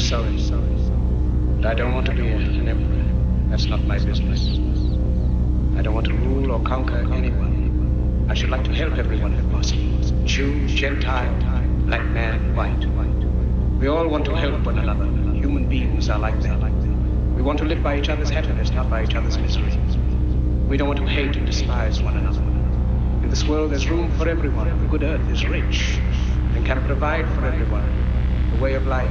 sorry. But I don't want to be an emperor. That's not my business. I don't want to rule or conquer anyone. I should like to help everyone if possible. Jew, Gentile, black man, white. We all want to help one another. Human beings are like that. We want to live by each other's happiness, not by each other's misery. We don't want to hate and despise one another. In this world, there's room for everyone. The good earth is rich and can provide for everyone. The way of life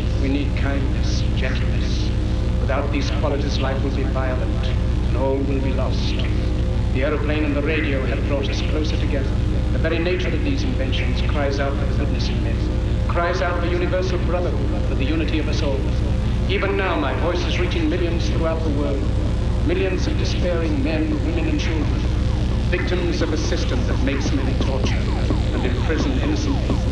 we need kindness, gentleness. Without these qualities, life will be violent, and all will be lost. The aeroplane and the radio have brought us closer together. The very nature of these inventions cries out for goodness in men, cries out for universal brotherhood, for the unity of us all. Even now, my voice is reaching millions throughout the world. Millions of despairing men, women, and children, victims of a system that makes men torture and imprison innocent people